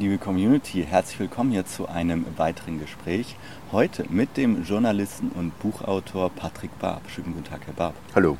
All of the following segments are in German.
Liebe Community, herzlich willkommen hier zu einem weiteren Gespräch. Heute mit dem Journalisten und Buchautor Patrick Barb. Schönen guten Tag, Herr Barb. Hallo.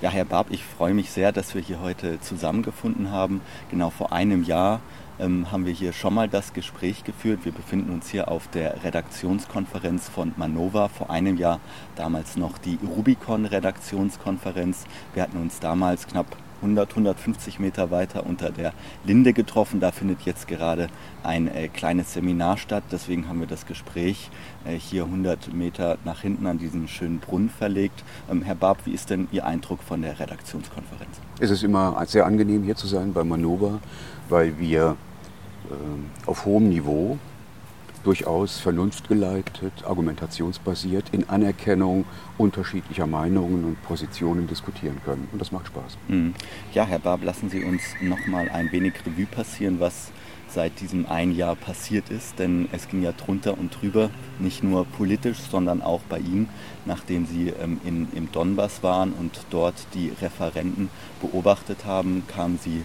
Ja, Herr Barb, ich freue mich sehr, dass wir hier heute zusammengefunden haben. Genau vor einem Jahr ähm, haben wir hier schon mal das Gespräch geführt. Wir befinden uns hier auf der Redaktionskonferenz von Manova. Vor einem Jahr damals noch die Rubicon-Redaktionskonferenz. Wir hatten uns damals knapp 100, 150 Meter weiter unter der Linde getroffen. Da findet jetzt gerade ein äh, kleines Seminar statt. Deswegen haben wir das Gespräch äh, hier 100 Meter nach hinten an diesen schönen Brunnen verlegt. Ähm, Herr Barb, wie ist denn Ihr Eindruck von der Redaktionskonferenz? Es ist immer sehr angenehm hier zu sein bei Manova, weil wir äh, auf hohem Niveau durchaus vernunftgeleitet, argumentationsbasiert, in Anerkennung unterschiedlicher Meinungen und Positionen diskutieren können. Und das macht Spaß. Mhm. Ja, Herr Barb, lassen Sie uns noch mal ein wenig Revue passieren, was seit diesem ein Jahr passiert ist. Denn es ging ja drunter und drüber, nicht nur politisch, sondern auch bei Ihnen, nachdem Sie ähm, in, im Donbass waren und dort die Referenten beobachtet haben, kamen Sie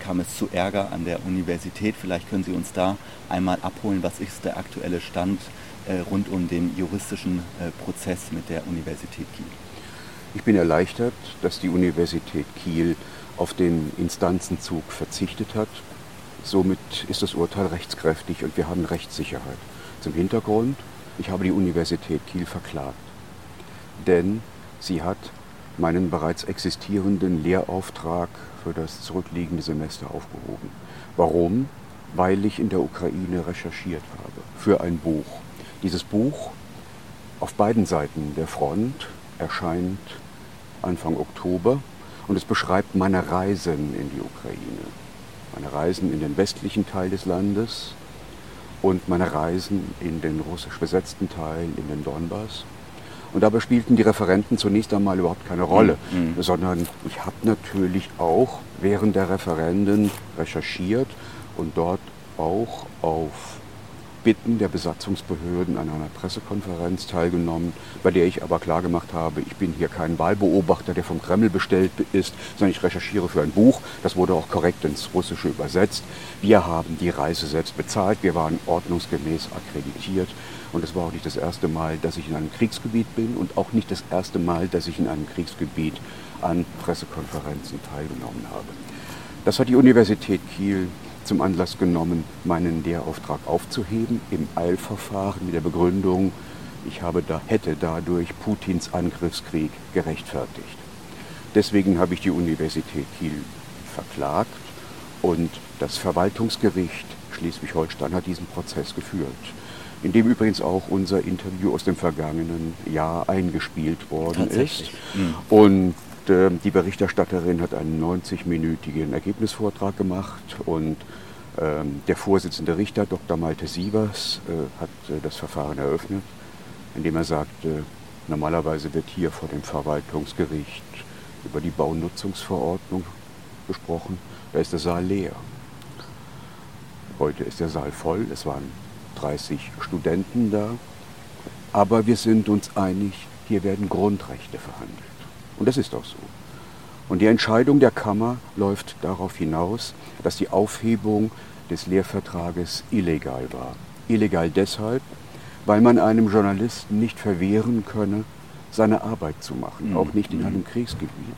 kam es zu Ärger an der Universität. Vielleicht können Sie uns da einmal abholen, was ist der aktuelle Stand äh, rund um den juristischen äh, Prozess mit der Universität Kiel. Ich bin erleichtert, dass die Universität Kiel auf den Instanzenzug verzichtet hat. Somit ist das Urteil rechtskräftig und wir haben Rechtssicherheit. Zum Hintergrund, ich habe die Universität Kiel verklagt, denn sie hat meinen bereits existierenden Lehrauftrag für das zurückliegende Semester aufgehoben. Warum? Weil ich in der Ukraine recherchiert habe für ein Buch. Dieses Buch auf beiden Seiten der Front erscheint Anfang Oktober und es beschreibt meine Reisen in die Ukraine. Meine Reisen in den westlichen Teil des Landes und meine Reisen in den russisch besetzten Teil, in den Donbass. Und dabei spielten die Referenten zunächst einmal überhaupt keine Rolle, mhm. sondern ich habe natürlich auch während der Referenden recherchiert und dort auch auf Bitten der Besatzungsbehörden an einer Pressekonferenz teilgenommen, bei der ich aber klargemacht habe, ich bin hier kein Wahlbeobachter, der vom Kreml bestellt ist, sondern ich recherchiere für ein Buch. Das wurde auch korrekt ins Russische übersetzt. Wir haben die Reise selbst bezahlt, wir waren ordnungsgemäß akkreditiert und es war auch nicht das erste Mal, dass ich in einem Kriegsgebiet bin und auch nicht das erste Mal, dass ich in einem Kriegsgebiet an Pressekonferenzen teilgenommen habe. Das hat die Universität Kiel zum Anlass genommen, meinen Lehrauftrag aufzuheben im Eilverfahren mit der Begründung, ich habe da, hätte dadurch Putins Angriffskrieg gerechtfertigt. Deswegen habe ich die Universität Kiel verklagt und das Verwaltungsgericht Schleswig-Holstein hat diesen Prozess geführt, in dem übrigens auch unser Interview aus dem vergangenen Jahr eingespielt worden ist. Mhm. Und äh, die Berichterstatterin hat einen 90-minütigen Ergebnisvortrag gemacht und ähm, der Vorsitzende Richter, Dr. Malte Sievers, äh, hat äh, das Verfahren eröffnet, indem er sagte, normalerweise wird hier vor dem Verwaltungsgericht über die Baunutzungsverordnung gesprochen. Da ist der Saal leer. Heute ist der Saal voll, es waren 30 Studenten da, aber wir sind uns einig, hier werden Grundrechte verhandelt. Und das ist auch so. Und die Entscheidung der Kammer läuft darauf hinaus, dass die Aufhebung des Lehrvertrages illegal war. Illegal deshalb, weil man einem Journalisten nicht verwehren könne, seine Arbeit zu machen, mhm. auch nicht in einem Kriegsgebiet.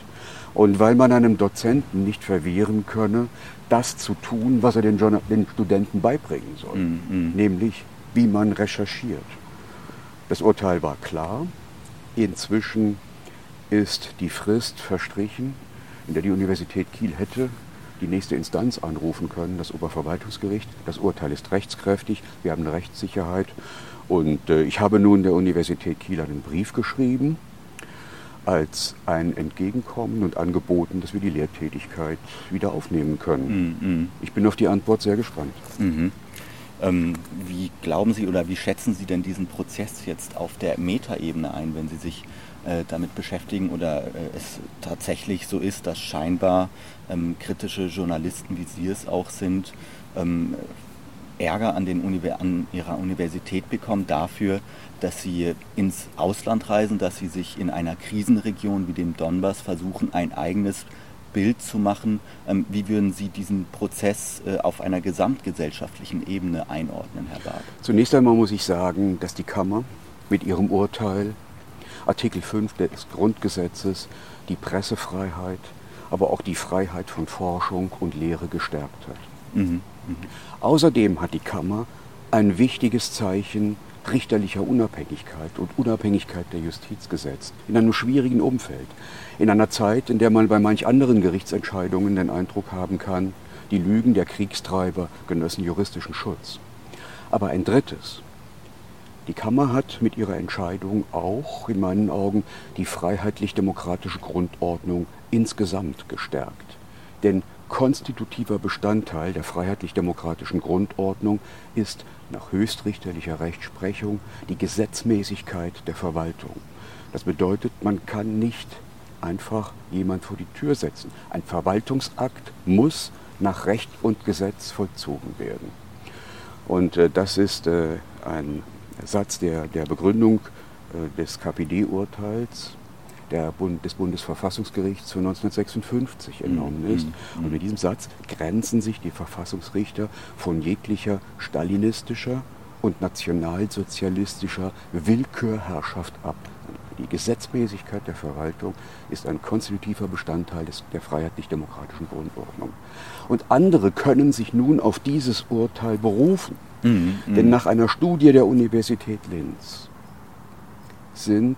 Und weil man einem Dozenten nicht verwehren könne, das zu tun, was er den, den Studenten beibringen soll, mhm. nämlich wie man recherchiert. Das Urteil war klar. Inzwischen ist die Frist verstrichen, in der die Universität Kiel hätte die nächste Instanz anrufen können, das Oberverwaltungsgericht. Das Urteil ist rechtskräftig, wir haben eine Rechtssicherheit. Und äh, ich habe nun der Universität Kiel einen Brief geschrieben als ein Entgegenkommen und angeboten, dass wir die Lehrtätigkeit wieder aufnehmen können. Mhm. Ich bin auf die Antwort sehr gespannt. Mhm. Ähm, wie glauben Sie oder wie schätzen Sie denn diesen Prozess jetzt auf der Metaebene ein, wenn Sie sich äh, damit beschäftigen oder äh, es tatsächlich so ist, dass scheinbar ähm, kritische Journalisten, wie Sie es auch sind, ähm, Ärger an, den an ihrer Universität bekommen dafür, dass sie ins Ausland reisen, dass sie sich in einer Krisenregion wie dem Donbass versuchen, ein eigenes Bild zu machen, ähm, wie würden Sie diesen Prozess äh, auf einer gesamtgesellschaftlichen Ebene einordnen, Herr Barb? Zunächst einmal muss ich sagen, dass die Kammer mit ihrem Urteil Artikel 5 des Grundgesetzes die Pressefreiheit, aber auch die Freiheit von Forschung und Lehre gestärkt hat. Mhm. Mhm. Außerdem hat die Kammer ein wichtiges Zeichen richterlicher Unabhängigkeit und Unabhängigkeit der Justiz gesetzt, in einem schwierigen Umfeld, in einer Zeit, in der man bei manch anderen Gerichtsentscheidungen den Eindruck haben kann, die Lügen der Kriegstreiber genössen juristischen Schutz. Aber ein drittes, die Kammer hat mit ihrer Entscheidung auch in meinen Augen die freiheitlich-demokratische Grundordnung insgesamt gestärkt. Denn konstitutiver Bestandteil der freiheitlich-demokratischen Grundordnung ist nach höchstrichterlicher Rechtsprechung die Gesetzmäßigkeit der Verwaltung. Das bedeutet, man kann nicht einfach jemand vor die Tür setzen. Ein Verwaltungsakt muss nach Recht und Gesetz vollzogen werden. Und äh, das ist äh, ein Satz der, der Begründung äh, des KPD-Urteils Bund, des Bundesverfassungsgerichts von 1956 entnommen mhm. ist. Mhm. Und mit diesem Satz grenzen sich die Verfassungsrichter von jeglicher stalinistischer und nationalsozialistischer Willkürherrschaft ab. Die Gesetzmäßigkeit der Verwaltung ist ein konstitutiver Bestandteil des, der freiheitlich-demokratischen Grundordnung. Und andere können sich nun auf dieses Urteil berufen. Mhm, Denn mhm. nach einer Studie der Universität Linz sind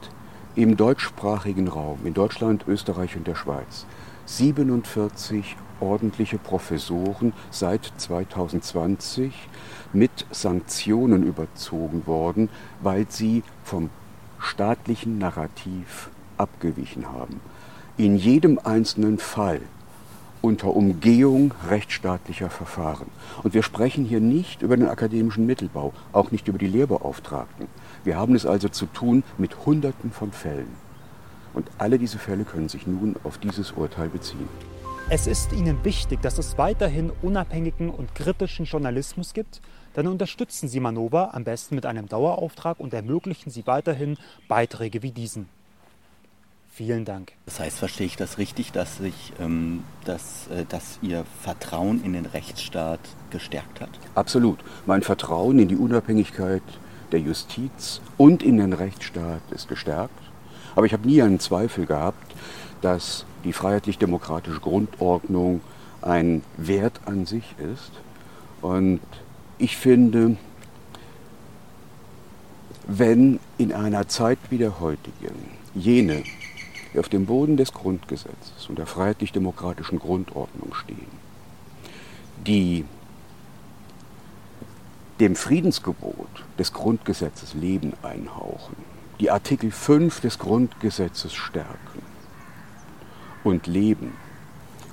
im deutschsprachigen Raum, in Deutschland, Österreich und der Schweiz, 47 ordentliche Professoren seit 2020 mit Sanktionen überzogen worden, weil sie vom staatlichen Narrativ abgewichen haben. In jedem einzelnen Fall unter Umgehung rechtsstaatlicher Verfahren. Und wir sprechen hier nicht über den akademischen Mittelbau, auch nicht über die Lehrbeauftragten. Wir haben es also zu tun mit Hunderten von Fällen. Und alle diese Fälle können sich nun auf dieses Urteil beziehen. Es ist Ihnen wichtig, dass es weiterhin unabhängigen und kritischen Journalismus gibt. Dann unterstützen Sie Manova am besten mit einem Dauerauftrag und ermöglichen Sie weiterhin Beiträge wie diesen. Vielen Dank. Das heißt, verstehe ich das richtig, dass, sich, ähm, dass, äh, dass Ihr Vertrauen in den Rechtsstaat gestärkt hat? Absolut. Mein Vertrauen in die Unabhängigkeit der Justiz und in den Rechtsstaat ist gestärkt. Aber ich habe nie einen Zweifel gehabt, dass die freiheitlich-demokratische Grundordnung ein Wert an sich ist. Und ich finde, wenn in einer Zeit wie der heutigen jene, die auf dem Boden des Grundgesetzes und der freiheitlich-demokratischen Grundordnung stehen, die dem Friedensgebot des Grundgesetzes Leben einhauchen, die Artikel 5 des Grundgesetzes stärken und leben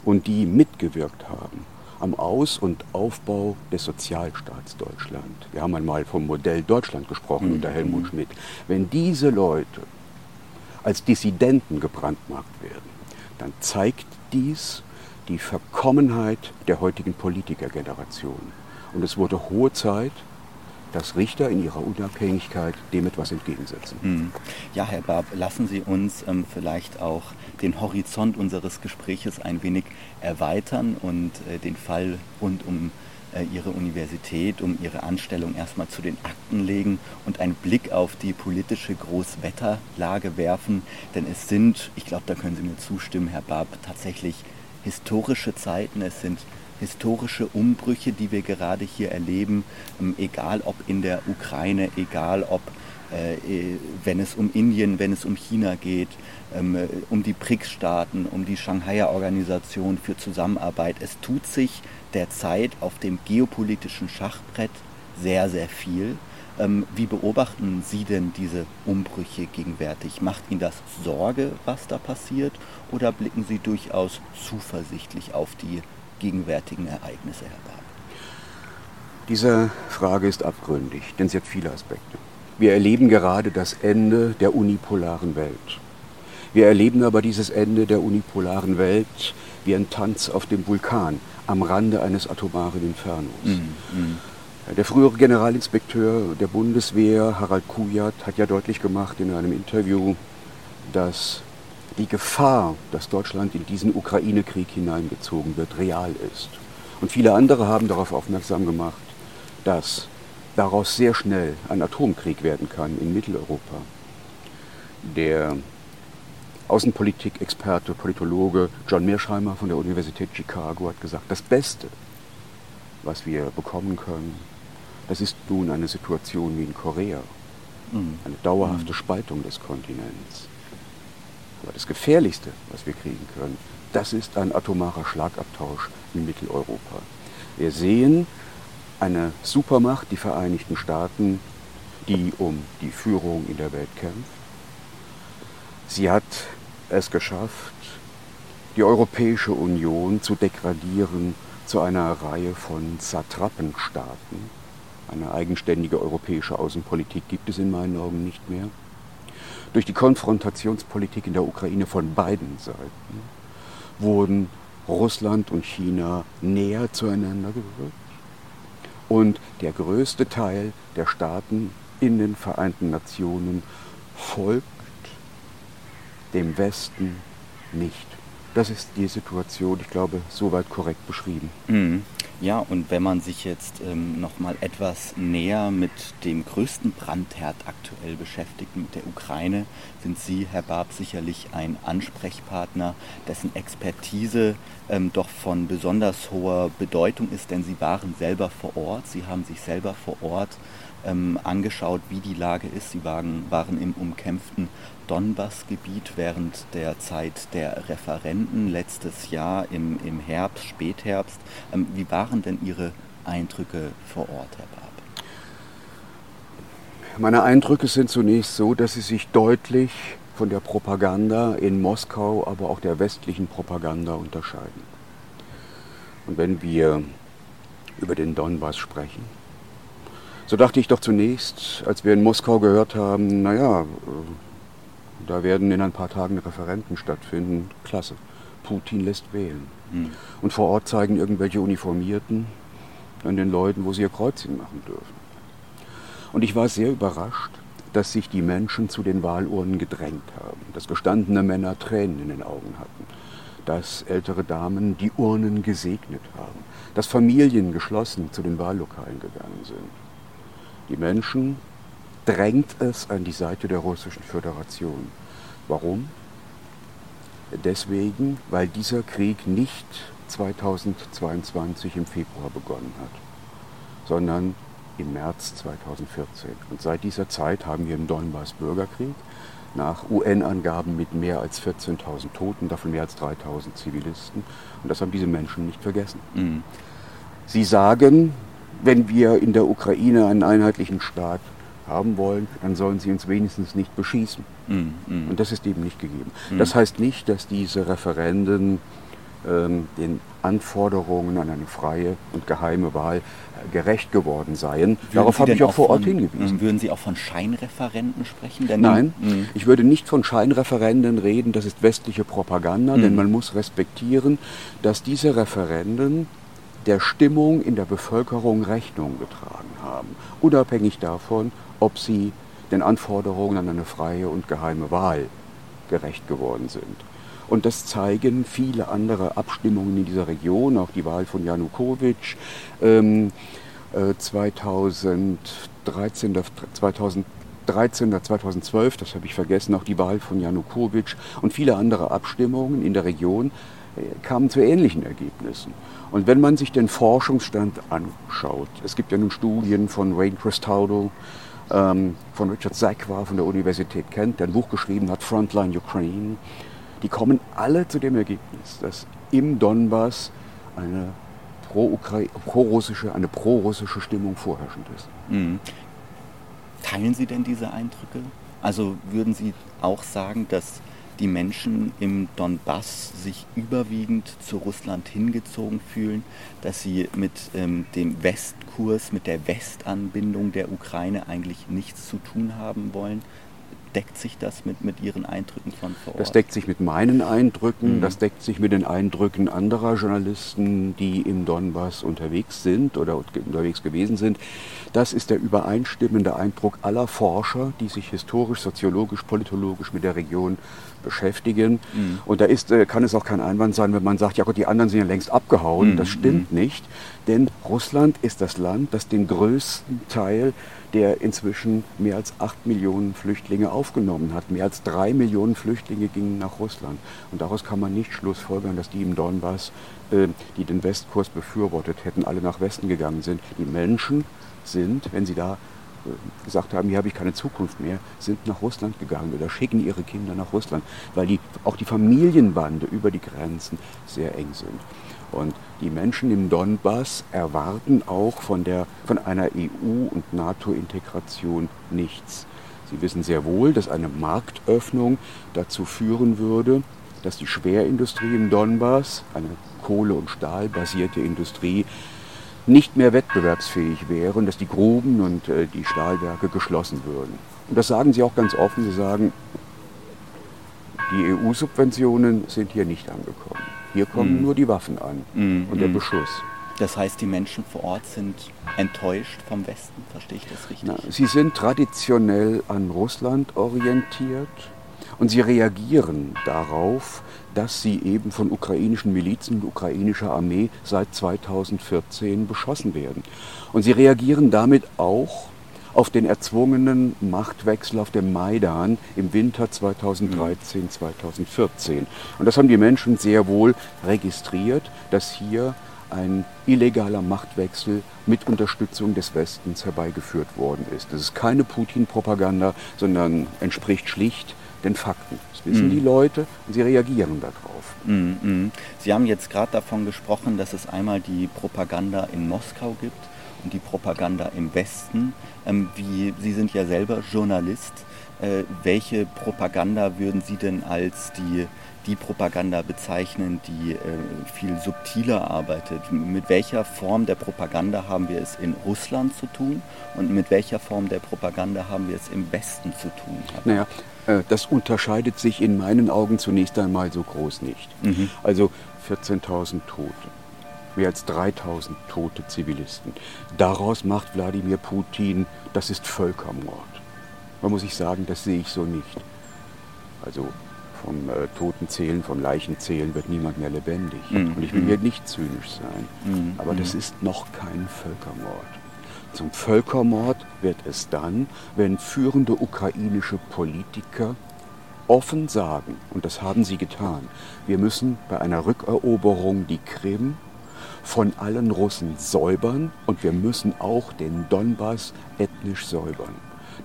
und die mitgewirkt haben am Aus- und Aufbau des Sozialstaats Deutschland. Wir haben einmal vom Modell Deutschland gesprochen mhm. unter Helmut Schmidt. Wenn diese Leute als Dissidenten gebrandmarkt werden, dann zeigt dies die Verkommenheit der heutigen Politikergeneration. Und es wurde hohe Zeit, dass Richter in ihrer Unabhängigkeit dem etwas entgegensetzen. Hm. Ja, Herr Barb, lassen Sie uns ähm, vielleicht auch den Horizont unseres Gespräches ein wenig erweitern und äh, den Fall rund um Ihre Universität, um Ihre Anstellung erstmal zu den Akten legen und einen Blick auf die politische Großwetterlage werfen. Denn es sind, ich glaube, da können Sie mir zustimmen, Herr Barb, tatsächlich historische Zeiten. Es sind historische Umbrüche, die wir gerade hier erleben, ähm, egal ob in der Ukraine, egal ob äh, äh, wenn es um Indien, wenn es um China geht, ähm, äh, um die BRICS-Staaten, um die Shanghaier Organisation für Zusammenarbeit. Es tut sich derzeit auf dem geopolitischen Schachbrett sehr, sehr viel. Ähm, wie beobachten Sie denn diese Umbrüche gegenwärtig? Macht Ihnen das Sorge, was da passiert, oder blicken Sie durchaus zuversichtlich auf die gegenwärtigen Ereignisse, Herr Barb? Diese Frage ist abgründig, denn sie hat viele Aspekte. Wir erleben gerade das Ende der unipolaren Welt. Wir erleben aber dieses Ende der unipolaren Welt wie ein Tanz auf dem Vulkan am Rande eines atomaren Infernos. Mm, mm. Der frühere Generalinspekteur der Bundeswehr, Harald Kujat, hat ja deutlich gemacht in einem Interview, dass die Gefahr, dass Deutschland in diesen Ukraine-Krieg hineingezogen wird, real ist. Und viele andere haben darauf aufmerksam gemacht, dass daraus sehr schnell ein Atomkrieg werden kann in Mitteleuropa. Der Außenpolitik-Experte, Politologe John Mearsheimer von der Universität Chicago hat gesagt, das Beste, was wir bekommen können, das ist nun eine Situation wie in Korea. Mhm. Eine dauerhafte mhm. Spaltung des Kontinents. Aber das Gefährlichste, was wir kriegen können, das ist ein atomarer Schlagabtausch in Mitteleuropa. Wir sehen eine Supermacht, die Vereinigten Staaten, die um die Führung in der Welt kämpft. Sie hat es geschafft, die Europäische Union zu degradieren zu einer Reihe von Satrapenstaaten. Eine eigenständige europäische Außenpolitik gibt es in meinen Augen nicht mehr. Durch die Konfrontationspolitik in der Ukraine von beiden Seiten wurden Russland und China näher zueinander gerückt. Und der größte Teil der Staaten in den Vereinten Nationen folgt dem Westen nicht. Das ist die Situation, ich glaube, soweit korrekt beschrieben. Mhm. Ja, und wenn man sich jetzt ähm, noch mal etwas näher mit dem größten Brandherd aktuell beschäftigt, mit der Ukraine, sind Sie, Herr Barb, sicherlich ein Ansprechpartner, dessen Expertise ähm, doch von besonders hoher Bedeutung ist, denn Sie waren selber vor Ort, Sie haben sich selber vor Ort ähm, angeschaut, wie die Lage ist. Sie waren, waren im umkämpften Donbass-Gebiet während der Zeit der Referenten letztes Jahr im, im Herbst, Spätherbst. Ähm, wie waren denn Ihre Eindrücke vor Ort, Herr Barb? Meine Eindrücke sind zunächst so, dass sie sich deutlich von der Propaganda in Moskau, aber auch der westlichen Propaganda unterscheiden. Und wenn wir über den Donbass sprechen, so dachte ich doch zunächst, als wir in Moskau gehört haben, naja, da werden in ein paar Tagen Referenten stattfinden. Klasse. Putin lässt wählen. Mhm. Und vor Ort zeigen irgendwelche Uniformierten an den Leuten, wo sie ihr Kreuzchen machen dürfen. Und ich war sehr überrascht, dass sich die Menschen zu den Wahlurnen gedrängt haben, dass gestandene Männer Tränen in den Augen hatten, dass ältere Damen die Urnen gesegnet haben, dass Familien geschlossen zu den Wahllokalen gegangen sind. Die Menschen drängt es an die Seite der Russischen Föderation. Warum? Deswegen, weil dieser Krieg nicht 2022 im Februar begonnen hat, sondern im März 2014. Und seit dieser Zeit haben wir im Donbass Bürgerkrieg, nach UN-Angaben mit mehr als 14.000 Toten, davon mehr als 3.000 Zivilisten. Und das haben diese Menschen nicht vergessen. Mhm. Sie sagen, wenn wir in der Ukraine einen einheitlichen Staat haben wollen, dann sollen sie uns wenigstens nicht beschießen. Mm, mm. Und das ist eben nicht gegeben. Mm. Das heißt nicht, dass diese Referenden ähm, den Anforderungen an eine freie und geheime Wahl äh, gerecht geworden seien. Würden Darauf habe ich auch vor Ort von, hingewiesen. Würden Sie auch von Scheinreferenden sprechen? Denn Nein, mm. ich würde nicht von Scheinreferenden reden, das ist westliche Propaganda, denn mm. man muss respektieren, dass diese Referenden der Stimmung in der Bevölkerung Rechnung getragen haben, unabhängig davon, ob sie den Anforderungen an eine freie und geheime Wahl gerecht geworden sind. Und das zeigen viele andere Abstimmungen in dieser Region, auch die Wahl von Janukowitsch ähm, äh, 2013, 2013 oder 2012, das habe ich vergessen, auch die Wahl von Janukowitsch und viele andere Abstimmungen in der Region äh, kamen zu ähnlichen Ergebnissen. Und wenn man sich den Forschungsstand anschaut, es gibt ja nun Studien von Wayne Cristaldo, ähm, von Richard Zack war, von der Universität Kent, der ein Buch geschrieben hat, Frontline Ukraine, die kommen alle zu dem Ergebnis, dass im Donbass eine pro-russische, eine pro-russische Stimmung vorherrschend ist. Mhm. Teilen Sie denn diese Eindrücke? Also würden Sie auch sagen, dass die Menschen im Donbass sich überwiegend zu Russland hingezogen fühlen, dass sie mit ähm, dem Westkurs, mit der Westanbindung der Ukraine eigentlich nichts zu tun haben wollen. Deckt sich das mit, mit Ihren Eindrücken von vor Ort? Das deckt sich mit meinen Eindrücken, mhm. das deckt sich mit den Eindrücken anderer Journalisten, die im Donbass unterwegs sind oder unterwegs gewesen sind. Das ist der übereinstimmende Eindruck aller Forscher, die sich historisch, soziologisch, politologisch mit der Region beschäftigen. Mhm. Und da ist, äh, kann es auch kein Einwand sein, wenn man sagt, ja Gott, die anderen sind ja längst abgehauen. Mhm. Das stimmt mhm. nicht, denn Russland ist das Land, das den größten Teil der inzwischen mehr als acht Millionen Flüchtlinge aufgenommen hat. Mehr als drei Millionen Flüchtlinge gingen nach Russland. Und daraus kann man nicht schlussfolgern, dass die im Donbass, äh, die den Westkurs befürwortet hätten, alle nach Westen gegangen sind. Die Menschen sind, wenn sie da gesagt haben, hier habe ich keine Zukunft mehr, sind nach Russland gegangen oder schicken ihre Kinder nach Russland, weil die, auch die Familienbande über die Grenzen sehr eng sind. Und die Menschen im Donbass erwarten auch von, der, von einer EU- und NATO-Integration nichts. Sie wissen sehr wohl, dass eine Marktöffnung dazu führen würde, dass die Schwerindustrie im Donbass, eine Kohle- und Stahlbasierte Industrie, nicht mehr wettbewerbsfähig wäre und dass die Gruben und äh, die Stahlwerke geschlossen würden. Und das sagen sie auch ganz offen. Sie sagen, die EU-Subventionen sind hier nicht angekommen. Hier kommen mm. nur die Waffen an mm, und der mm. Beschuss. Das heißt, die Menschen vor Ort sind enttäuscht vom Westen, verstehe ich das richtig? Na, sie sind traditionell an Russland orientiert und sie reagieren darauf, dass sie eben von ukrainischen Milizen und ukrainischer Armee seit 2014 beschossen werden. Und sie reagieren damit auch auf den erzwungenen Machtwechsel auf dem Maidan im Winter 2013, 2014. Und das haben die Menschen sehr wohl registriert, dass hier ein illegaler Machtwechsel mit Unterstützung des Westens herbeigeführt worden ist. Das ist keine Putin-Propaganda, sondern entspricht schlicht den Fakten. Das wissen mm. die Leute und sie reagieren darauf. Mm, Sie haben jetzt gerade davon gesprochen, dass es einmal die Propaganda in Moskau gibt und die Propaganda im Westen. Ähm, wie, Sie sind ja selber Journalist. Äh, welche Propaganda würden Sie denn als die, die Propaganda bezeichnen, die äh, viel subtiler arbeitet? Mit welcher Form der Propaganda haben wir es in Russland zu tun und mit welcher Form der Propaganda haben wir es im Westen zu tun? Naja, das unterscheidet sich in meinen Augen zunächst einmal so groß nicht. Mhm. Also 14.000 Tote, mehr als 3.000 tote Zivilisten. Daraus macht Wladimir Putin, das ist Völkermord. Man muss ich sagen, das sehe ich so nicht. Also vom äh, Totenzählen, vom Leichenzählen wird niemand mehr lebendig. Mhm. Und ich will hier nicht zynisch sein. Mhm. Aber das mhm. ist noch kein Völkermord. Zum Völkermord wird es dann, wenn führende ukrainische Politiker offen sagen, und das haben sie getan, wir müssen bei einer Rückeroberung die Krim von allen Russen säubern und wir müssen auch den Donbass ethnisch säubern.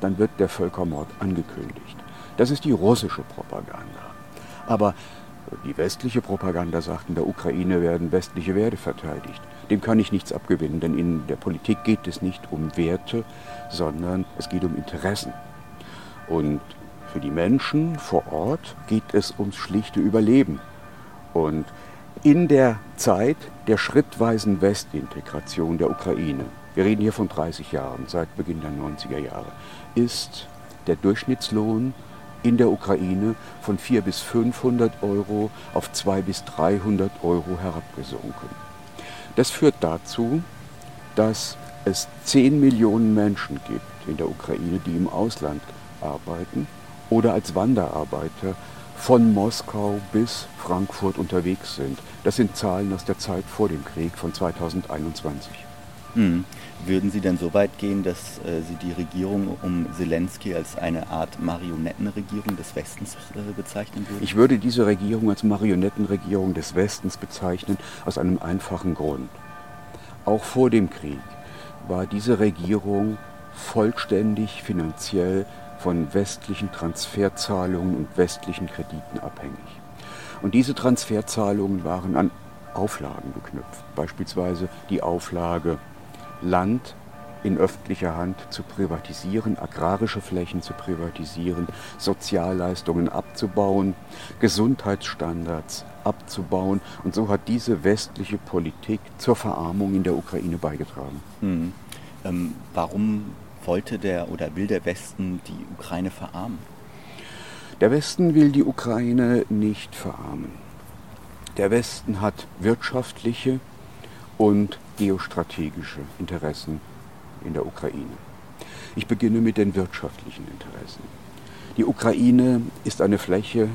Dann wird der Völkermord angekündigt. Das ist die russische Propaganda. Aber die westliche Propaganda sagt, in der Ukraine werden westliche Werte verteidigt. Dem kann ich nichts abgewinnen, denn in der Politik geht es nicht um Werte, sondern es geht um Interessen. Und für die Menschen vor Ort geht es ums schlichte Überleben. Und in der Zeit der schrittweisen Westintegration der Ukraine, wir reden hier von 30 Jahren, seit Beginn der 90er Jahre, ist der Durchschnittslohn in der Ukraine von 400 bis 500 Euro auf 200 bis 300 Euro herabgesunken. Das führt dazu, dass es 10 Millionen Menschen gibt in der Ukraine, die im Ausland arbeiten oder als Wanderarbeiter von Moskau bis Frankfurt unterwegs sind. Das sind Zahlen aus der Zeit vor dem Krieg von 2021. Hm. Würden Sie denn so weit gehen, dass äh, Sie die Regierung um Zelensky als eine Art Marionettenregierung des Westens äh, bezeichnen würden? Ich würde diese Regierung als Marionettenregierung des Westens bezeichnen, aus einem einfachen Grund. Auch vor dem Krieg war diese Regierung vollständig finanziell von westlichen Transferzahlungen und westlichen Krediten abhängig. Und diese Transferzahlungen waren an Auflagen geknüpft, beispielsweise die Auflage, Land in öffentlicher Hand zu privatisieren, agrarische Flächen zu privatisieren, Sozialleistungen abzubauen, Gesundheitsstandards abzubauen. Und so hat diese westliche Politik zur Verarmung in der Ukraine beigetragen. Mhm. Ähm, warum wollte der oder will der Westen die Ukraine verarmen? Der Westen will die Ukraine nicht verarmen. Der Westen hat wirtschaftliche und geostrategische Interessen in der Ukraine. Ich beginne mit den wirtschaftlichen Interessen. Die Ukraine ist eine Fläche,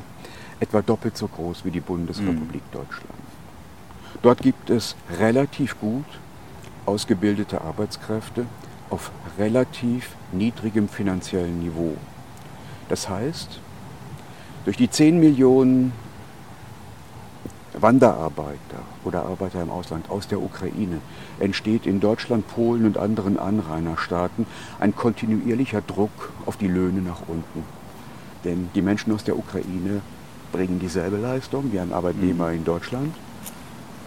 etwa doppelt so groß wie die Bundesrepublik mhm. Deutschland. Dort gibt es relativ gut ausgebildete Arbeitskräfte auf relativ niedrigem finanziellen Niveau. Das heißt, durch die 10 Millionen Wanderarbeiter oder Arbeiter im Ausland aus der Ukraine entsteht in Deutschland, Polen und anderen Anrainerstaaten ein kontinuierlicher Druck auf die Löhne nach unten. Denn die Menschen aus der Ukraine bringen dieselbe Leistung wie ein Arbeitnehmer mhm. in Deutschland,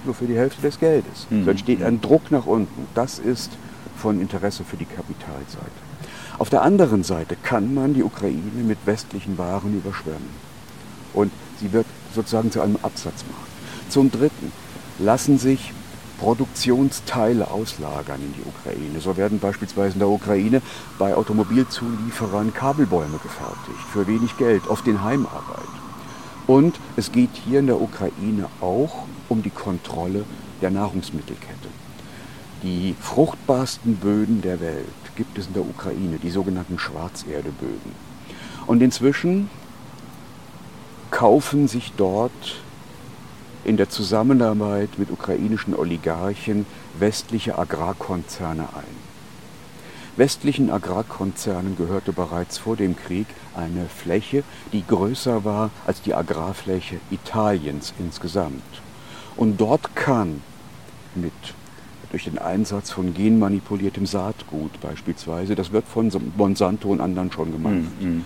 nur für die Hälfte des Geldes. Mhm. So entsteht ein Druck nach unten. Das ist von Interesse für die Kapitalseite. Auf der anderen Seite kann man die Ukraine mit westlichen Waren überschwemmen. Und sie wird sozusagen zu einem Absatzmarkt. Zum Dritten lassen sich Produktionsteile auslagern in die Ukraine. So werden beispielsweise in der Ukraine bei Automobilzulieferern Kabelbäume gefertigt, für wenig Geld, auf den Heimarbeit. Und es geht hier in der Ukraine auch um die Kontrolle der Nahrungsmittelkette. Die fruchtbarsten Böden der Welt gibt es in der Ukraine, die sogenannten Schwarzerdeböden. Und inzwischen kaufen sich dort in der Zusammenarbeit mit ukrainischen Oligarchen westliche Agrarkonzerne ein. Westlichen Agrarkonzernen gehörte bereits vor dem Krieg eine Fläche, die größer war als die Agrarfläche Italiens insgesamt. Und dort kann mit durch den Einsatz von genmanipuliertem Saatgut beispielsweise, das wird von Monsanto und anderen schon gemacht, mm,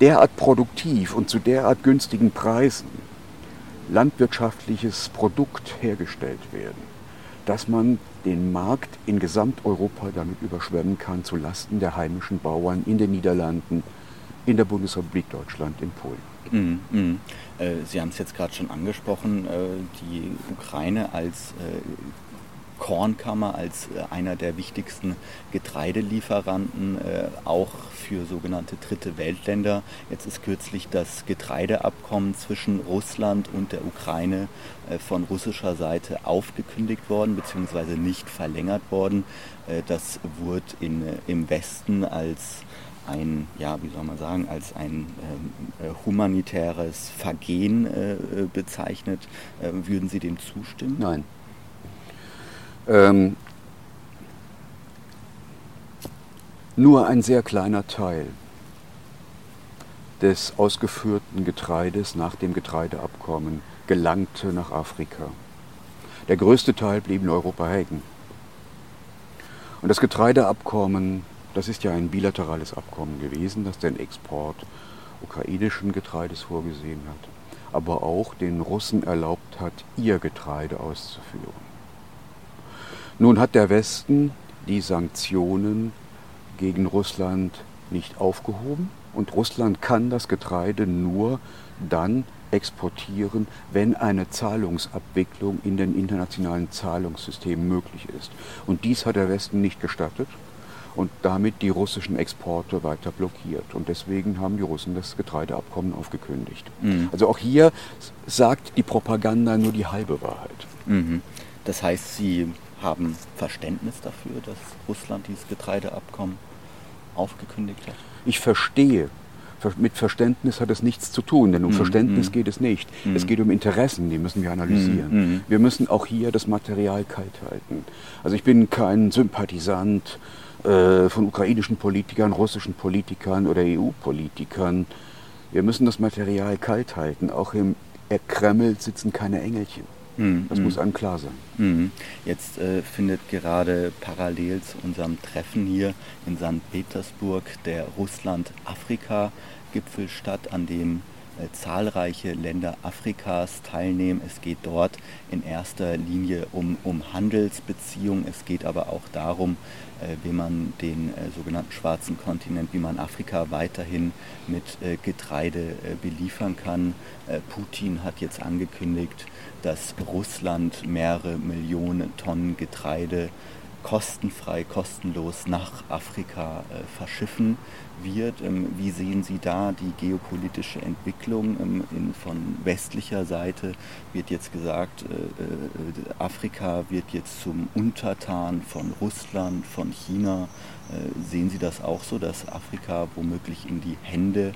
derart produktiv und zu derart günstigen Preisen landwirtschaftliches Produkt hergestellt werden, dass man den Markt in Gesamteuropa damit überschwemmen kann, zu Lasten der heimischen Bauern in den Niederlanden, in der Bundesrepublik Deutschland, in Polen. Mm, mm. Sie haben es jetzt gerade schon angesprochen, äh, die Ukraine als äh, Kornkammer als äh, einer der wichtigsten Getreidelieferanten, äh, auch für sogenannte dritte Weltländer. Jetzt ist kürzlich das Getreideabkommen zwischen Russland und der Ukraine äh, von russischer Seite aufgekündigt worden, beziehungsweise nicht verlängert worden. Das wurde in, im Westen als ein, ja, wie soll man sagen, als ein äh, humanitäres Vergehen äh, bezeichnet. Äh, würden Sie dem zustimmen? Nein. Ähm, nur ein sehr kleiner Teil des ausgeführten Getreides nach dem Getreideabkommen gelangte nach Afrika. Der größte Teil blieb in Europa hängen. Und das Getreideabkommen, das ist ja ein bilaterales Abkommen gewesen, das den Export ukrainischen Getreides vorgesehen hat, aber auch den Russen erlaubt hat, ihr Getreide auszuführen. Nun hat der Westen die Sanktionen gegen Russland nicht aufgehoben und Russland kann das Getreide nur dann exportieren, wenn eine Zahlungsabwicklung in den internationalen Zahlungssystemen möglich ist. Und dies hat der Westen nicht gestattet und damit die russischen Exporte weiter blockiert. Und deswegen haben die Russen das Getreideabkommen aufgekündigt. Mhm. Also auch hier sagt die Propaganda nur die halbe Wahrheit. Mhm. Das heißt, sie haben Verständnis dafür, dass Russland dieses Getreideabkommen aufgekündigt hat? Ich verstehe. Mit Verständnis hat es nichts zu tun, denn um mm, Verständnis mm. geht es nicht. Mm. Es geht um Interessen, die müssen wir analysieren. Mhm, mhm. Wir müssen auch hier das Material kalt halten. Also ich bin kein Sympathisant äh, von ukrainischen Politikern, russischen Politikern oder EU-Politikern. Wir müssen das Material kalt halten. Auch im Kreml sitzen keine Engelchen. Mhm. Das muss einem klar sein. Mhm. Jetzt äh, findet gerade parallel zu unserem Treffen hier in St. Petersburg der Russland-Afrika-Gipfel statt, an dem äh, zahlreiche Länder Afrikas teilnehmen. Es geht dort in erster Linie um, um Handelsbeziehungen. Es geht aber auch darum, wie man den äh, sogenannten schwarzen Kontinent, wie man Afrika weiterhin mit äh, Getreide äh, beliefern kann. Äh, Putin hat jetzt angekündigt, dass Russland mehrere Millionen Tonnen Getreide kostenfrei, kostenlos nach Afrika äh, verschiffen wird. Ähm, wie sehen Sie da die geopolitische Entwicklung? Ähm, in, von westlicher Seite wird jetzt gesagt, äh, äh, Afrika wird jetzt zum Untertan von Russland, von China. Sehen Sie das auch so, dass Afrika womöglich in die Hände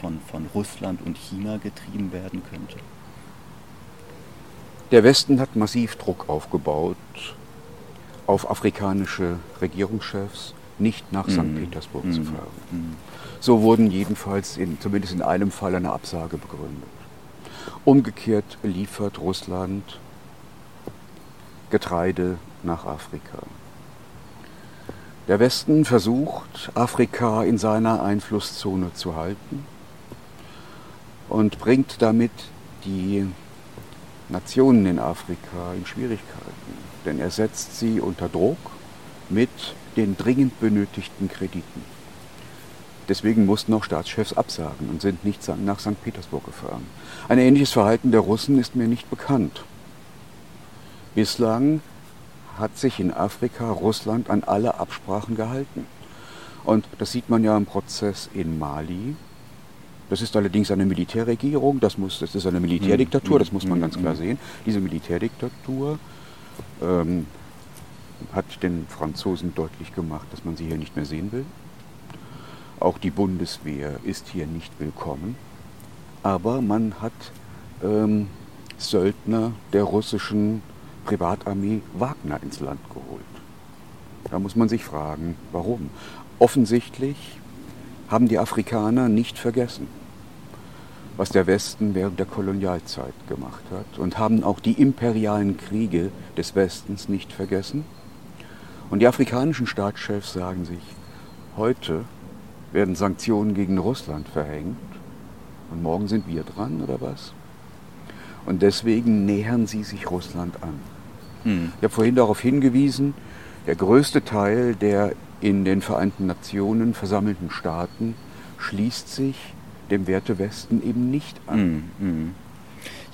von, von Russland und China getrieben werden könnte? Der Westen hat massiv Druck aufgebaut auf afrikanische Regierungschefs, nicht nach St. Mhm. Petersburg mhm. zu fahren. So wurden jedenfalls in, zumindest in einem Fall eine Absage begründet. Umgekehrt liefert Russland Getreide nach Afrika. Der Westen versucht, Afrika in seiner Einflusszone zu halten und bringt damit die Nationen in Afrika in Schwierigkeiten, denn er setzt sie unter Druck mit den dringend benötigten Krediten. Deswegen mussten auch Staatschefs absagen und sind nicht nach St. Petersburg gefahren. Ein ähnliches Verhalten der Russen ist mir nicht bekannt. Bislang hat sich in Afrika Russland an alle Absprachen gehalten. Und das sieht man ja im Prozess in Mali, das ist allerdings eine Militärregierung, das, muss, das ist eine Militärdiktatur, das muss man ganz klar sehen. Diese Militärdiktatur ähm, hat den Franzosen deutlich gemacht, dass man sie hier nicht mehr sehen will. Auch die Bundeswehr ist hier nicht willkommen. Aber man hat ähm, Söldner der russischen Privatarmee Wagner ins Land geholt. Da muss man sich fragen, warum. Offensichtlich haben die Afrikaner nicht vergessen, was der Westen während der Kolonialzeit gemacht hat und haben auch die imperialen Kriege des Westens nicht vergessen. Und die afrikanischen Staatschefs sagen sich, heute werden Sanktionen gegen Russland verhängt und morgen sind wir dran oder was? Und deswegen nähern sie sich Russland an. Hm. Ich habe vorhin darauf hingewiesen, der größte Teil der in den Vereinten Nationen versammelten Staaten schließt sich dem Wertewesten eben nicht an. Mm, mm.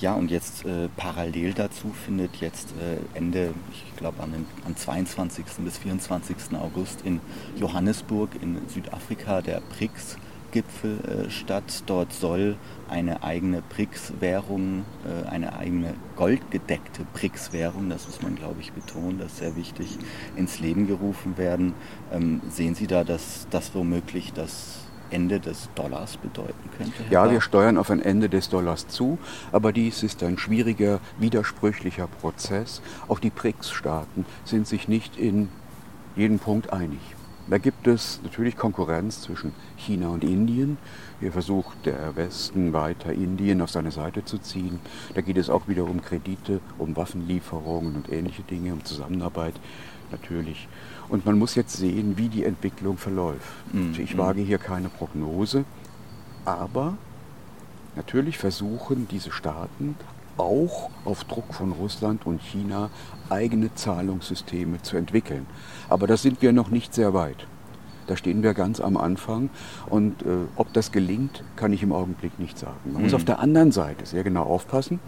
Ja, und jetzt äh, parallel dazu findet jetzt äh, Ende, ich glaube am, am 22. bis 24. August in Johannesburg in Südafrika der BRICS Gipfel äh, statt. Dort soll eine eigene BRICS-Währung, äh, eine eigene goldgedeckte BRICS-Währung, das muss man glaube ich betonen, das ist sehr wichtig, ins Leben gerufen werden. Ähm, sehen Sie da, dass das womöglich das Ende des Dollars bedeuten könnte? Herr ja, wir steuern auf ein Ende des Dollars zu, aber dies ist ein schwieriger, widersprüchlicher Prozess. Auch die BRICS-Staaten sind sich nicht in jedem Punkt einig. Da gibt es natürlich Konkurrenz zwischen China und Indien. Hier versucht der Westen weiter Indien auf seine Seite zu ziehen. Da geht es auch wieder um Kredite, um Waffenlieferungen und ähnliche Dinge, um Zusammenarbeit natürlich. Und man muss jetzt sehen, wie die Entwicklung verläuft. Mhm. Ich wage hier keine Prognose, aber natürlich versuchen diese Staaten auch auf Druck von Russland und China eigene Zahlungssysteme zu entwickeln. Aber da sind wir noch nicht sehr weit. Da stehen wir ganz am Anfang und äh, ob das gelingt, kann ich im Augenblick nicht sagen. Man mhm. muss auf der anderen Seite sehr genau aufpassen,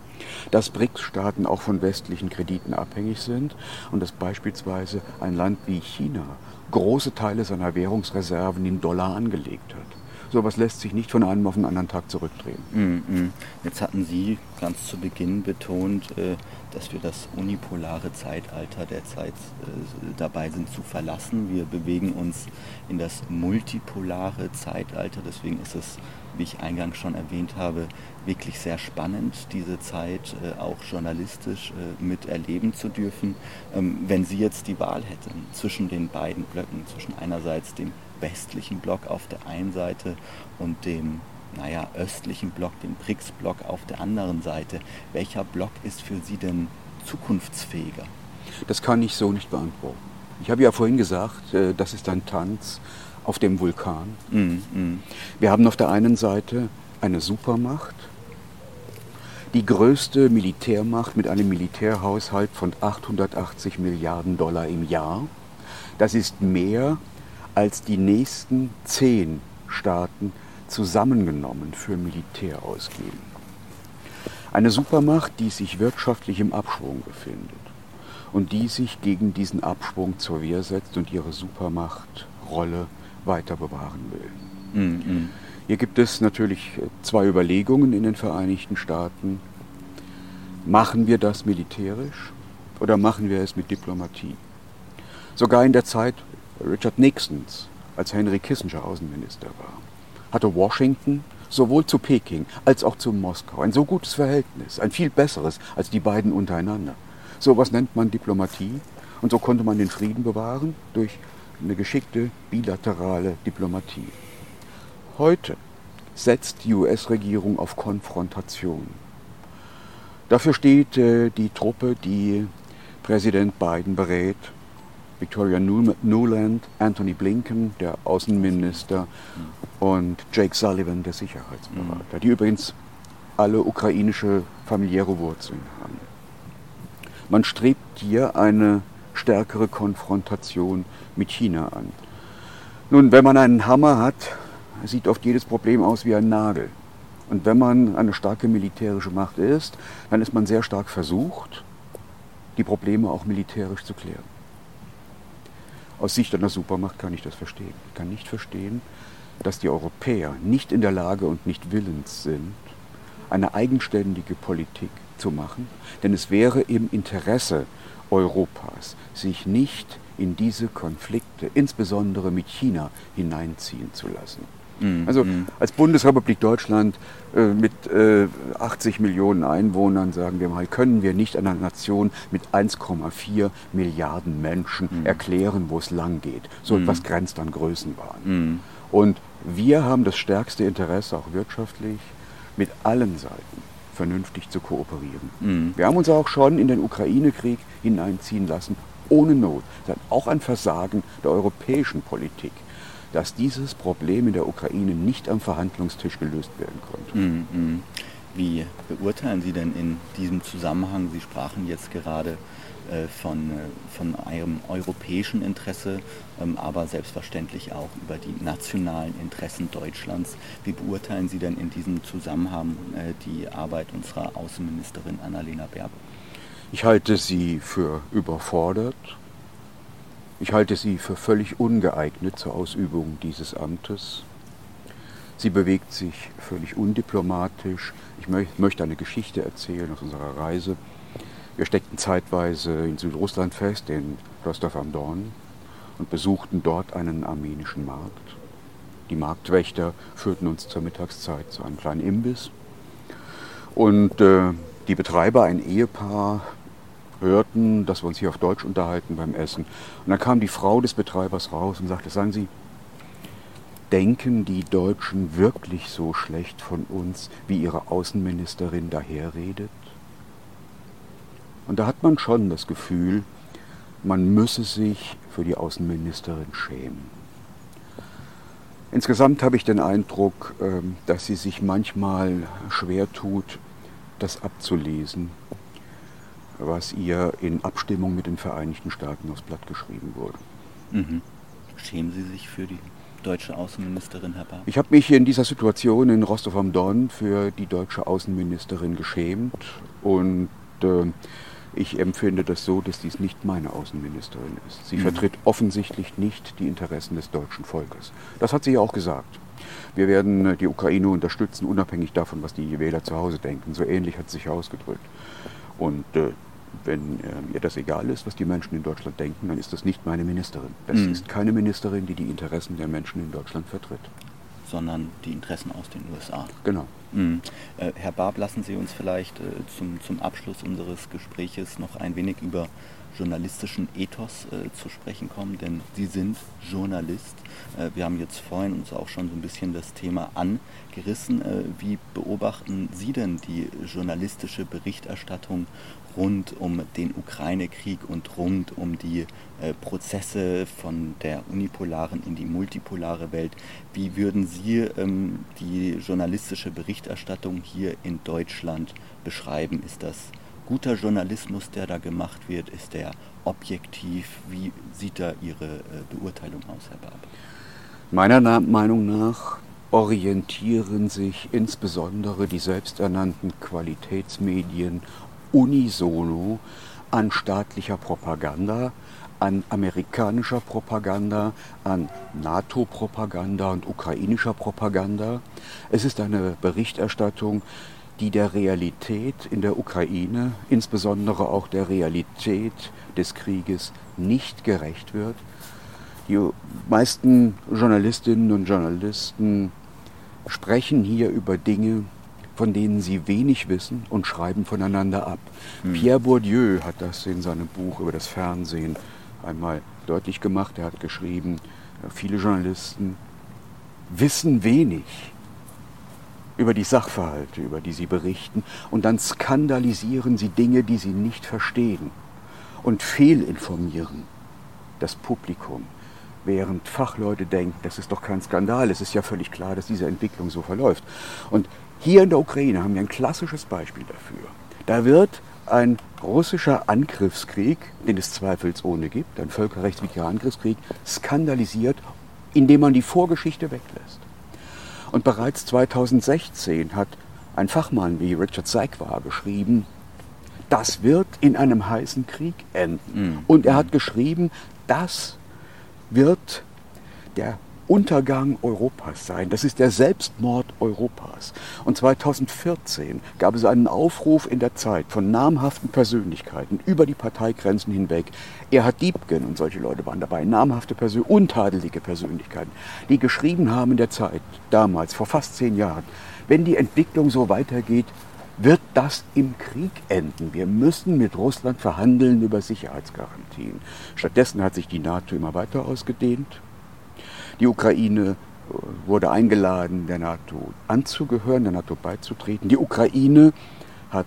dass BRICS-Staaten auch von westlichen Krediten abhängig sind und dass beispielsweise ein Land wie China große Teile seiner Währungsreserven in Dollar angelegt hat. Sowas lässt sich nicht von einem auf den anderen Tag zurückdrehen. Mhm. Jetzt hatten Sie ganz zu Beginn betont, äh, dass wir das unipolare Zeitalter der Zeit äh, dabei sind zu verlassen. Wir bewegen uns in das multipolare Zeitalter. Deswegen ist es, wie ich eingangs schon erwähnt habe, wirklich sehr spannend, diese Zeit äh, auch journalistisch miterleben zu dürfen. Ähm, wenn Sie jetzt die Wahl hätten zwischen den beiden Blöcken, zwischen einerseits dem westlichen Block auf der einen Seite und dem naja, östlichen Block, dem BRICS-Block auf der anderen Seite. Welcher Block ist für Sie denn zukunftsfähiger? Das kann ich so nicht beantworten. Ich habe ja vorhin gesagt, äh, das ist ein Tanz auf dem Vulkan. Mm, mm. Wir haben auf der einen Seite eine Supermacht, die größte Militärmacht mit einem Militärhaushalt von 880 Milliarden Dollar im Jahr. Das ist mehr als die nächsten zehn Staaten zusammengenommen für Militär ausgeben. Eine Supermacht, die sich wirtschaftlich im Abschwung befindet und die sich gegen diesen Abschwung zur Wehr setzt und ihre Supermachtrolle weiter bewahren will. Mhm. Hier gibt es natürlich zwei Überlegungen in den Vereinigten Staaten. Machen wir das militärisch oder machen wir es mit Diplomatie? Sogar in der Zeit Richard Nixons, als Henry Kissinger Außenminister war, hatte Washington sowohl zu Peking als auch zu Moskau. Ein so gutes Verhältnis, ein viel besseres als die beiden untereinander. So was nennt man Diplomatie. Und so konnte man den Frieden bewahren durch eine geschickte bilaterale Diplomatie. Heute setzt die US-Regierung auf Konfrontation. Dafür steht äh, die Truppe, die Präsident Biden berät. Victoria Nuland, Anthony Blinken, der Außenminister, und Jake Sullivan, der Sicherheitsberater, die übrigens alle ukrainische familiäre Wurzeln haben. Man strebt hier eine stärkere Konfrontation mit China an. Nun, wenn man einen Hammer hat, sieht oft jedes Problem aus wie ein Nagel. Und wenn man eine starke militärische Macht ist, dann ist man sehr stark versucht, die Probleme auch militärisch zu klären. Aus Sicht einer Supermacht kann ich das verstehen. Ich kann nicht verstehen, dass die Europäer nicht in der Lage und nicht willens sind, eine eigenständige Politik zu machen, denn es wäre im Interesse Europas, sich nicht in diese Konflikte, insbesondere mit China, hineinziehen zu lassen. Mhm. Also mhm. als Bundesrepublik Deutschland äh, mit äh, 80 Millionen Einwohnern, sagen wir mal, können wir nicht einer Nation mit 1,4 Milliarden Menschen mhm. erklären, wo es lang geht. So mhm. etwas grenzt an Größenwahn. Mhm. Und wir haben das stärkste Interesse, auch wirtschaftlich, mit allen Seiten vernünftig zu kooperieren. Mhm. Wir haben uns auch schon in den Ukraine-Krieg hineinziehen lassen, ohne Not. Das ist auch ein Versagen der europäischen Politik, dass dieses Problem in der Ukraine nicht am Verhandlungstisch gelöst werden konnte. Mhm. Wie beurteilen Sie denn in diesem Zusammenhang, Sie sprachen jetzt gerade äh, von, äh, von einem europäischen Interesse, ähm, aber selbstverständlich auch über die nationalen Interessen Deutschlands. Wie beurteilen Sie denn in diesem Zusammenhang äh, die Arbeit unserer Außenministerin Annalena Baerbock? Ich halte sie für überfordert. Ich halte sie für völlig ungeeignet zur Ausübung dieses Amtes. Sie bewegt sich völlig undiplomatisch. Ich möchte eine Geschichte erzählen aus unserer Reise. Wir steckten zeitweise in Südrussland fest, in Rostov am Don, und besuchten dort einen armenischen Markt. Die Marktwächter führten uns zur Mittagszeit zu einem kleinen Imbiss. Und äh, die Betreiber, ein Ehepaar, hörten, dass wir uns hier auf Deutsch unterhalten beim Essen. Und dann kam die Frau des Betreibers raus und sagte, sagen Sie, denken die Deutschen wirklich so schlecht von uns, wie ihre Außenministerin daherredet? Und da hat man schon das Gefühl, man müsse sich für die Außenministerin schämen. Insgesamt habe ich den Eindruck, ähm, dass sie sich manchmal schwer tut, das abzulesen, was ihr in Abstimmung mit den Vereinigten Staaten aufs Blatt geschrieben wurde. Mhm. Schämen Sie sich für die deutsche Außenministerin, Herr Barth? Ich habe mich in dieser Situation in Rostov am Don für die deutsche Außenministerin geschämt und äh, ich empfinde das so, dass dies nicht meine Außenministerin ist. Sie mhm. vertritt offensichtlich nicht die Interessen des deutschen Volkes. Das hat sie ja auch gesagt. Wir werden äh, die Ukraine unterstützen, unabhängig davon, was die Wähler zu Hause denken. So ähnlich hat sie sich ausgedrückt. Und äh, wenn äh, ihr das egal ist, was die Menschen in Deutschland denken, dann ist das nicht meine Ministerin. Das mhm. ist keine Ministerin, die die Interessen der Menschen in Deutschland vertritt sondern die Interessen aus den USA. Genau. Mhm. Äh, Herr Barb, lassen Sie uns vielleicht äh, zum, zum Abschluss unseres Gespräches noch ein wenig über journalistischen Ethos äh, zu sprechen kommen, denn Sie sind Journalist. Äh, wir haben jetzt vorhin uns auch schon so ein bisschen das Thema angerissen. Äh, wie beobachten Sie denn die journalistische Berichterstattung rund um den Ukraine-Krieg und rund um die äh, Prozesse von der unipolaren in die multipolare Welt? Wie würden Sie ähm, die journalistische Berichterstattung hier in Deutschland beschreiben? Ist das guter Journalismus, der da gemacht wird? Ist der objektiv? Wie sieht da Ihre äh, Beurteilung aus, Herr Barber? Meiner Meinung nach orientieren sich insbesondere die selbsternannten Qualitätsmedien unisono an staatlicher Propaganda, an amerikanischer Propaganda, an NATO-Propaganda und ukrainischer Propaganda. Es ist eine Berichterstattung, die der Realität in der Ukraine, insbesondere auch der Realität des Krieges, nicht gerecht wird. Die meisten Journalistinnen und Journalisten sprechen hier über Dinge, von denen sie wenig wissen und schreiben voneinander ab. Hm. Pierre Bourdieu hat das in seinem Buch über das Fernsehen einmal deutlich gemacht. Er hat geschrieben, äh, viele Journalisten wissen wenig über die Sachverhalte, über die sie berichten, und dann skandalisieren sie Dinge, die sie nicht verstehen und fehlinformieren das Publikum. Während Fachleute denken, das ist doch kein Skandal, es ist ja völlig klar, dass diese Entwicklung so verläuft. Und hier in der Ukraine haben wir ein klassisches Beispiel dafür. Da wird ein russischer Angriffskrieg, den es zweifelsohne gibt, ein völkerrechtswidriger Angriffskrieg, skandalisiert, indem man die Vorgeschichte weglässt. Und bereits 2016 hat ein Fachmann wie Richard Seigwar geschrieben, das wird in einem heißen Krieg enden. Mhm. Und er hat geschrieben, das wird der Untergang Europas sein. Das ist der Selbstmord Europas. Und 2014 gab es einen Aufruf in der Zeit von namhaften Persönlichkeiten über die Parteigrenzen hinweg. Erhard Diebken und solche Leute waren dabei, namhafte Persönlichkeiten, untadelige Persönlichkeiten, die geschrieben haben in der Zeit, damals, vor fast zehn Jahren, wenn die Entwicklung so weitergeht, wird das im Krieg enden. Wir müssen mit Russland verhandeln über Sicherheitsgarantien. Stattdessen hat sich die NATO immer weiter ausgedehnt. Die Ukraine äh, wurde eingeladen, der NATO anzugehören, der NATO beizutreten. Die Ukraine hat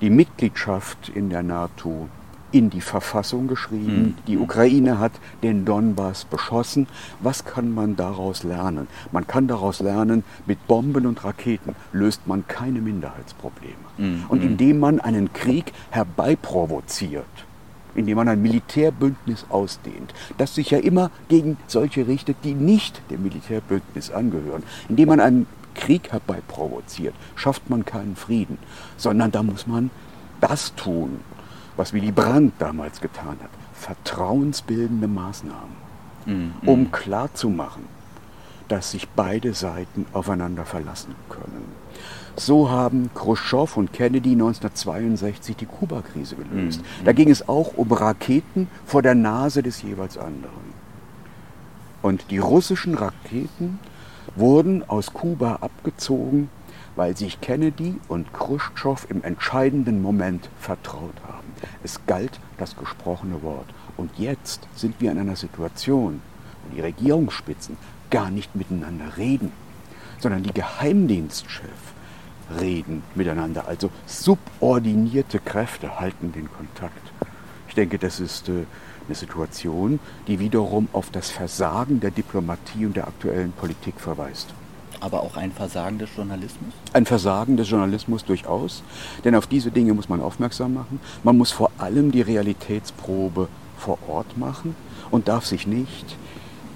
die Mitgliedschaft in der NATO in die Verfassung geschrieben. Mhm. Die Ukraine hat den Donbass beschossen. Was kann man daraus lernen? Man kann daraus lernen, mit Bomben und Raketen löst man keine Minderheitsprobleme. Mhm. Und hm. indem man einen Krieg herbeiprovoziert, indem man ein Militärbündnis ausdehnt, das sich ja immer gegen solche richtet, die nicht dem Militärbündnis angehören, indem man einen Krieg herbeiprovoziert, schafft man keinen Frieden, sondern da muss man das tun, was Willy Brandt damals getan hat, vertrauensbildende Maßnahmen, mhm. um klarzumachen, dass sich beide Seiten aufeinander verlassen können. So haben Khrushchev und Kennedy 1962 die Kuba-Krise gelöst. Mhm. Da ging es auch um Raketen vor der Nase des jeweils anderen. Und die russischen Raketen wurden aus Kuba abgezogen, weil sich Kennedy und Khrushchev im entscheidenden Moment vertraut haben. Es galt das gesprochene Wort. Und jetzt sind wir in einer Situation, wo die Regierungsspitzen gar nicht miteinander reden, sondern die Geheimdienstchefs reden miteinander. Also subordinierte Kräfte halten den Kontakt. Ich denke, das ist äh, eine Situation, die wiederum auf das Versagen der Diplomatie und der aktuellen Politik verweist aber auch ein Versagen des Journalismus? Ein Versagen des Journalismus durchaus, denn auf diese Dinge muss man aufmerksam machen. Man muss vor allem die Realitätsprobe vor Ort machen und darf sich nicht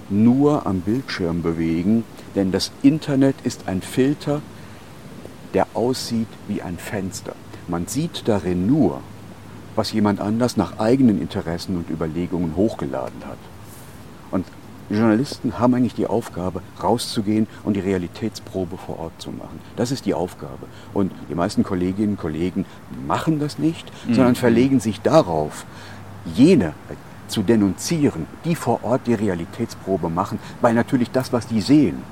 nur am Bildschirm bewegen, denn das Internet ist ein Filter, der aussieht wie ein Fenster. Man sieht darin nur, was jemand anders nach eigenen Interessen und Überlegungen hochgeladen hat. Und Journalisten haben eigentlich die Aufgabe, rauszugehen und die Realitätsprobe vor Ort zu machen. Das ist die Aufgabe. Und die meisten Kolleginnen und Kollegen machen das nicht, mhm. sondern verlegen sich darauf, jene zu denunzieren, die vor Ort die Realitätsprobe machen, weil natürlich das, was die sehen,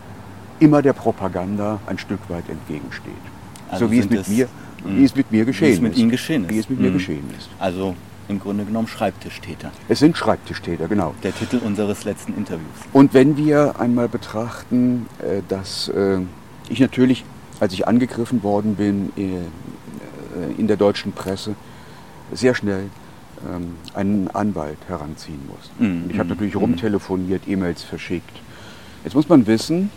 immer der Propaganda ein Stück weit entgegensteht. Also so wie es mit mir, wie es mit mir geschehen wie es mit ist. Ihnen geschehen ist. Wie es mit mhm. mir geschehen ist. Also im Grunde genommen Schreibtischtäter. Es sind Schreibtischtäter, genau. Der Titel unseres letzten Interviews. Und wenn wir einmal betrachten, äh, dass äh, ich natürlich, als ich angegriffen worden bin äh, in der deutschen Presse, sehr schnell ähm, einen Anwalt heranziehen muss. Mm, ich habe mm, natürlich mm. rumtelefoniert, E-Mails verschickt. Jetzt muss man wissen,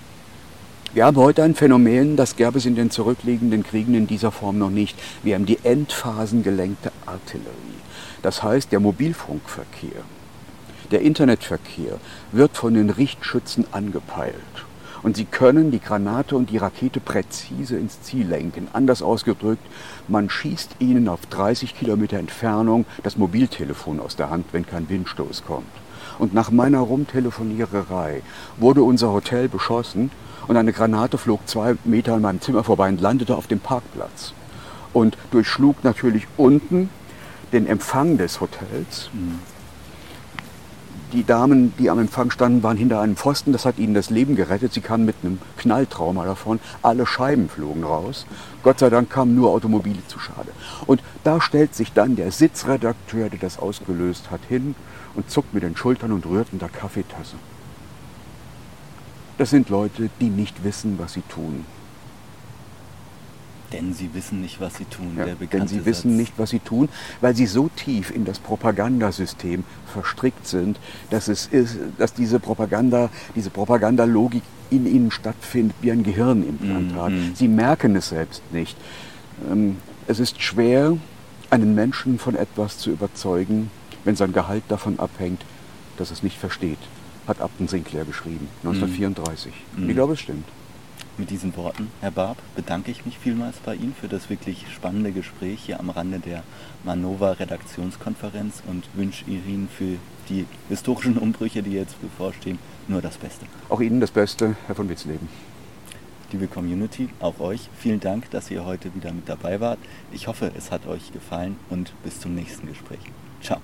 wir haben heute ein Phänomen, das gab es in den zurückliegenden Kriegen in dieser Form noch nicht. Wir haben die endphasengelenkte Artillerie. Das heißt, der Mobilfunkverkehr, der Internetverkehr wird von den Richtschützen angepeilt. Und sie können die Granate und die Rakete präzise ins Ziel lenken. Anders ausgedrückt, man schießt ihnen auf 30 Kilometer Entfernung das Mobiltelefon aus der Hand, wenn kein Windstoß kommt. Und nach meiner Rumtelefoniererei wurde unser Hotel beschossen und eine Granate flog zwei Meter an meinem Zimmer vorbei und landete auf dem Parkplatz. Und durchschlug natürlich unten den Empfang des Hotels. Mhm. Die Damen, die am Empfang standen, waren hinter einem Pfosten. Das hat ihnen das Leben gerettet. Sie kamen mit einem Knalltrauma davon. Alle Scheiben flogen raus. Gott sei Dank kamen nur Automobile zu Schade. Und da stellt sich dann der Sitzredakteur, der das ausgelöst hat, hin und zuckt mit den Schultern und rührt in der Kaffeetasse. Das sind Leute, die nicht wissen, was sie tun. Denn sie wissen nicht, was sie tun. Ja, denn sie Satz. wissen nicht, was sie tun, weil sie so tief in das Propagandasystem verstrickt sind, dass, es ist, dass diese Propaganda, diese Propagandalogik in ihnen stattfindet wie ein Gehirnimplantat. Mm, mm. Sie merken es selbst nicht. Ähm, es ist schwer, einen Menschen von etwas zu überzeugen, wenn sein Gehalt davon abhängt, dass es nicht versteht, hat Upton Sinclair geschrieben, 1934. Mm. Ich glaube, es stimmt. Mit diesen Worten, Herr Barb, bedanke ich mich vielmals bei Ihnen für das wirklich spannende Gespräch hier am Rande der Manova Redaktionskonferenz und wünsche Ihnen für die historischen Umbrüche, die jetzt bevorstehen, nur das Beste. Auch Ihnen das Beste, Herr von Witzleben. Liebe Community, auch euch vielen Dank, dass ihr heute wieder mit dabei wart. Ich hoffe, es hat euch gefallen und bis zum nächsten Gespräch. Ciao.